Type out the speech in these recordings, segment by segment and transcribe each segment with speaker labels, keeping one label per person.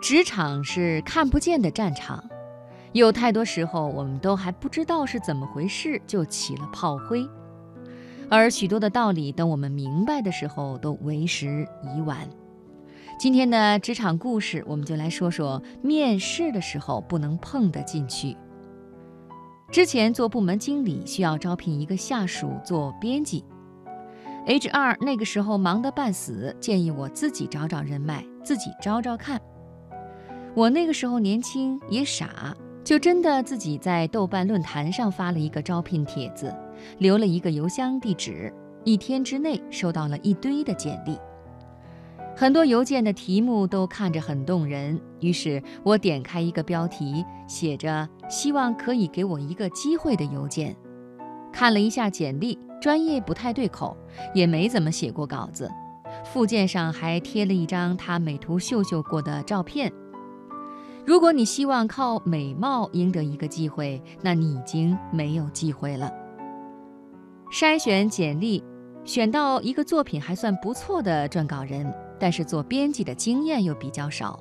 Speaker 1: 职场是看不见的战场，有太多时候我们都还不知道是怎么回事，就起了炮灰。而许多的道理，等我们明白的时候，都为时已晚。今天的职场故事，我们就来说说面试的时候不能碰的进去。之前做部门经理，需要招聘一个下属做编辑，HR 那个时候忙得半死，建议我自己找找人脉，自己招招看。我那个时候年轻也傻，就真的自己在豆瓣论坛上发了一个招聘帖子，留了一个邮箱地址，一天之内收到了一堆的简历。很多邮件的题目都看着很动人，于是我点开一个标题写着“希望可以给我一个机会”的邮件，看了一下简历，专业不太对口，也没怎么写过稿子，附件上还贴了一张他美图秀秀过的照片。如果你希望靠美貌赢得一个机会，那你已经没有机会了。筛选简历，选到一个作品还算不错的撰稿人，但是做编辑的经验又比较少，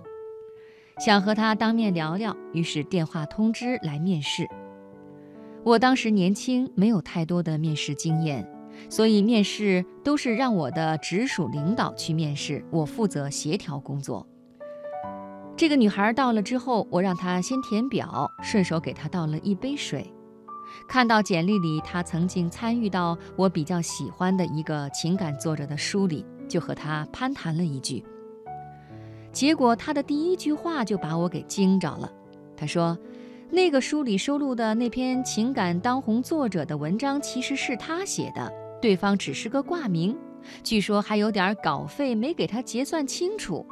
Speaker 1: 想和他当面聊聊，于是电话通知来面试。我当时年轻，没有太多的面试经验，所以面试都是让我的直属领导去面试，我负责协调工作。这个女孩到了之后，我让她先填表，顺手给她倒了一杯水。看到简历里她曾经参与到我比较喜欢的一个情感作者的书里，就和她攀谈了一句。结果她的第一句话就把我给惊着了。她说：“那个书里收录的那篇情感当红作者的文章其实是他写的，对方只是个挂名，据说还有点稿费没给他结算清楚。”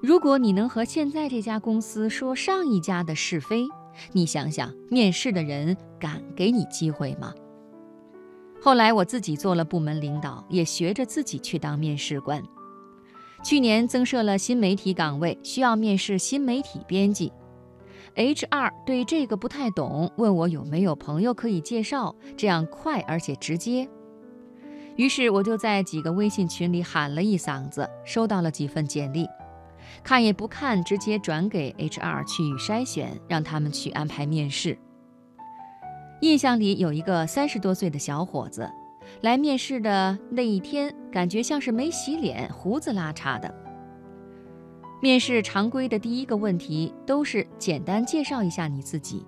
Speaker 1: 如果你能和现在这家公司说上一家的是非，你想想，面试的人敢给你机会吗？后来我自己做了部门领导，也学着自己去当面试官。去年增设了新媒体岗位，需要面试新媒体编辑。HR 对这个不太懂，问我有没有朋友可以介绍，这样快而且直接。于是我就在几个微信群里喊了一嗓子，收到了几份简历。看也不看，直接转给 HR 去筛选，让他们去安排面试。印象里有一个三十多岁的小伙子，来面试的那一天，感觉像是没洗脸，胡子拉碴的。面试常规的第一个问题都是简单介绍一下你自己，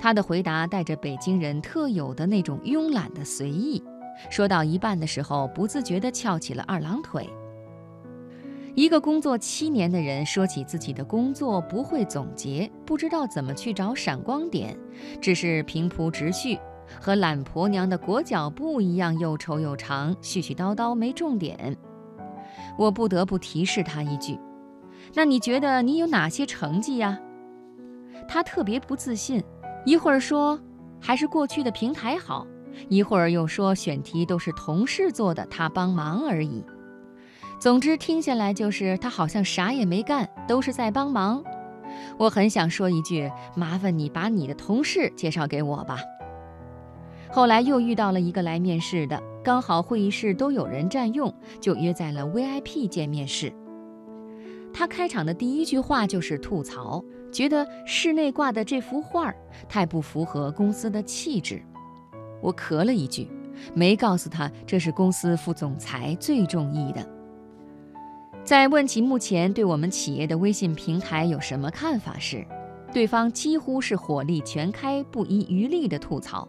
Speaker 1: 他的回答带着北京人特有的那种慵懒的随意，说到一半的时候，不自觉地翘起了二郎腿。一个工作七年的人说起自己的工作不会总结，不知道怎么去找闪光点，只是平铺直叙，和懒婆娘的裹脚布一样又臭又长，絮絮叨叨没重点。我不得不提示他一句：“那你觉得你有哪些成绩呀？”他特别不自信，一会儿说还是过去的平台好，一会儿又说选题都是同事做的，他帮忙而已。总之，听下来就是他好像啥也没干，都是在帮忙。我很想说一句：“麻烦你把你的同事介绍给我吧。”后来又遇到了一个来面试的，刚好会议室都有人占用，就约在了 VIP 见面室。他开场的第一句话就是吐槽，觉得室内挂的这幅画太不符合公司的气质。我咳了一句，没告诉他这是公司副总裁最中意的。在问起目前对我们企业的微信平台有什么看法时，对方几乎是火力全开、不遗余力地吐槽；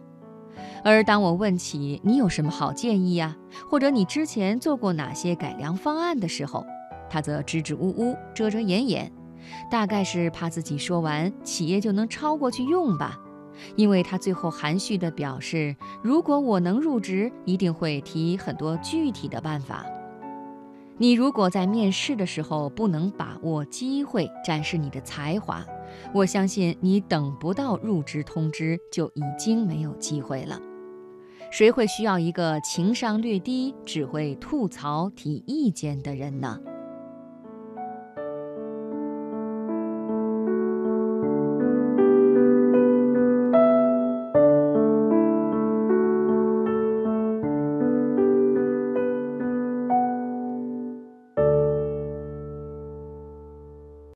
Speaker 1: 而当我问起你有什么好建议呀，或者你之前做过哪些改良方案的时候，他则支支吾吾、遮遮掩掩，大概是怕自己说完企业就能超过去用吧。因为他最后含蓄地表示，如果我能入职，一定会提很多具体的办法。你如果在面试的时候不能把握机会展示你的才华，我相信你等不到入职通知就已经没有机会了。谁会需要一个情商略低、只会吐槽提意见的人呢？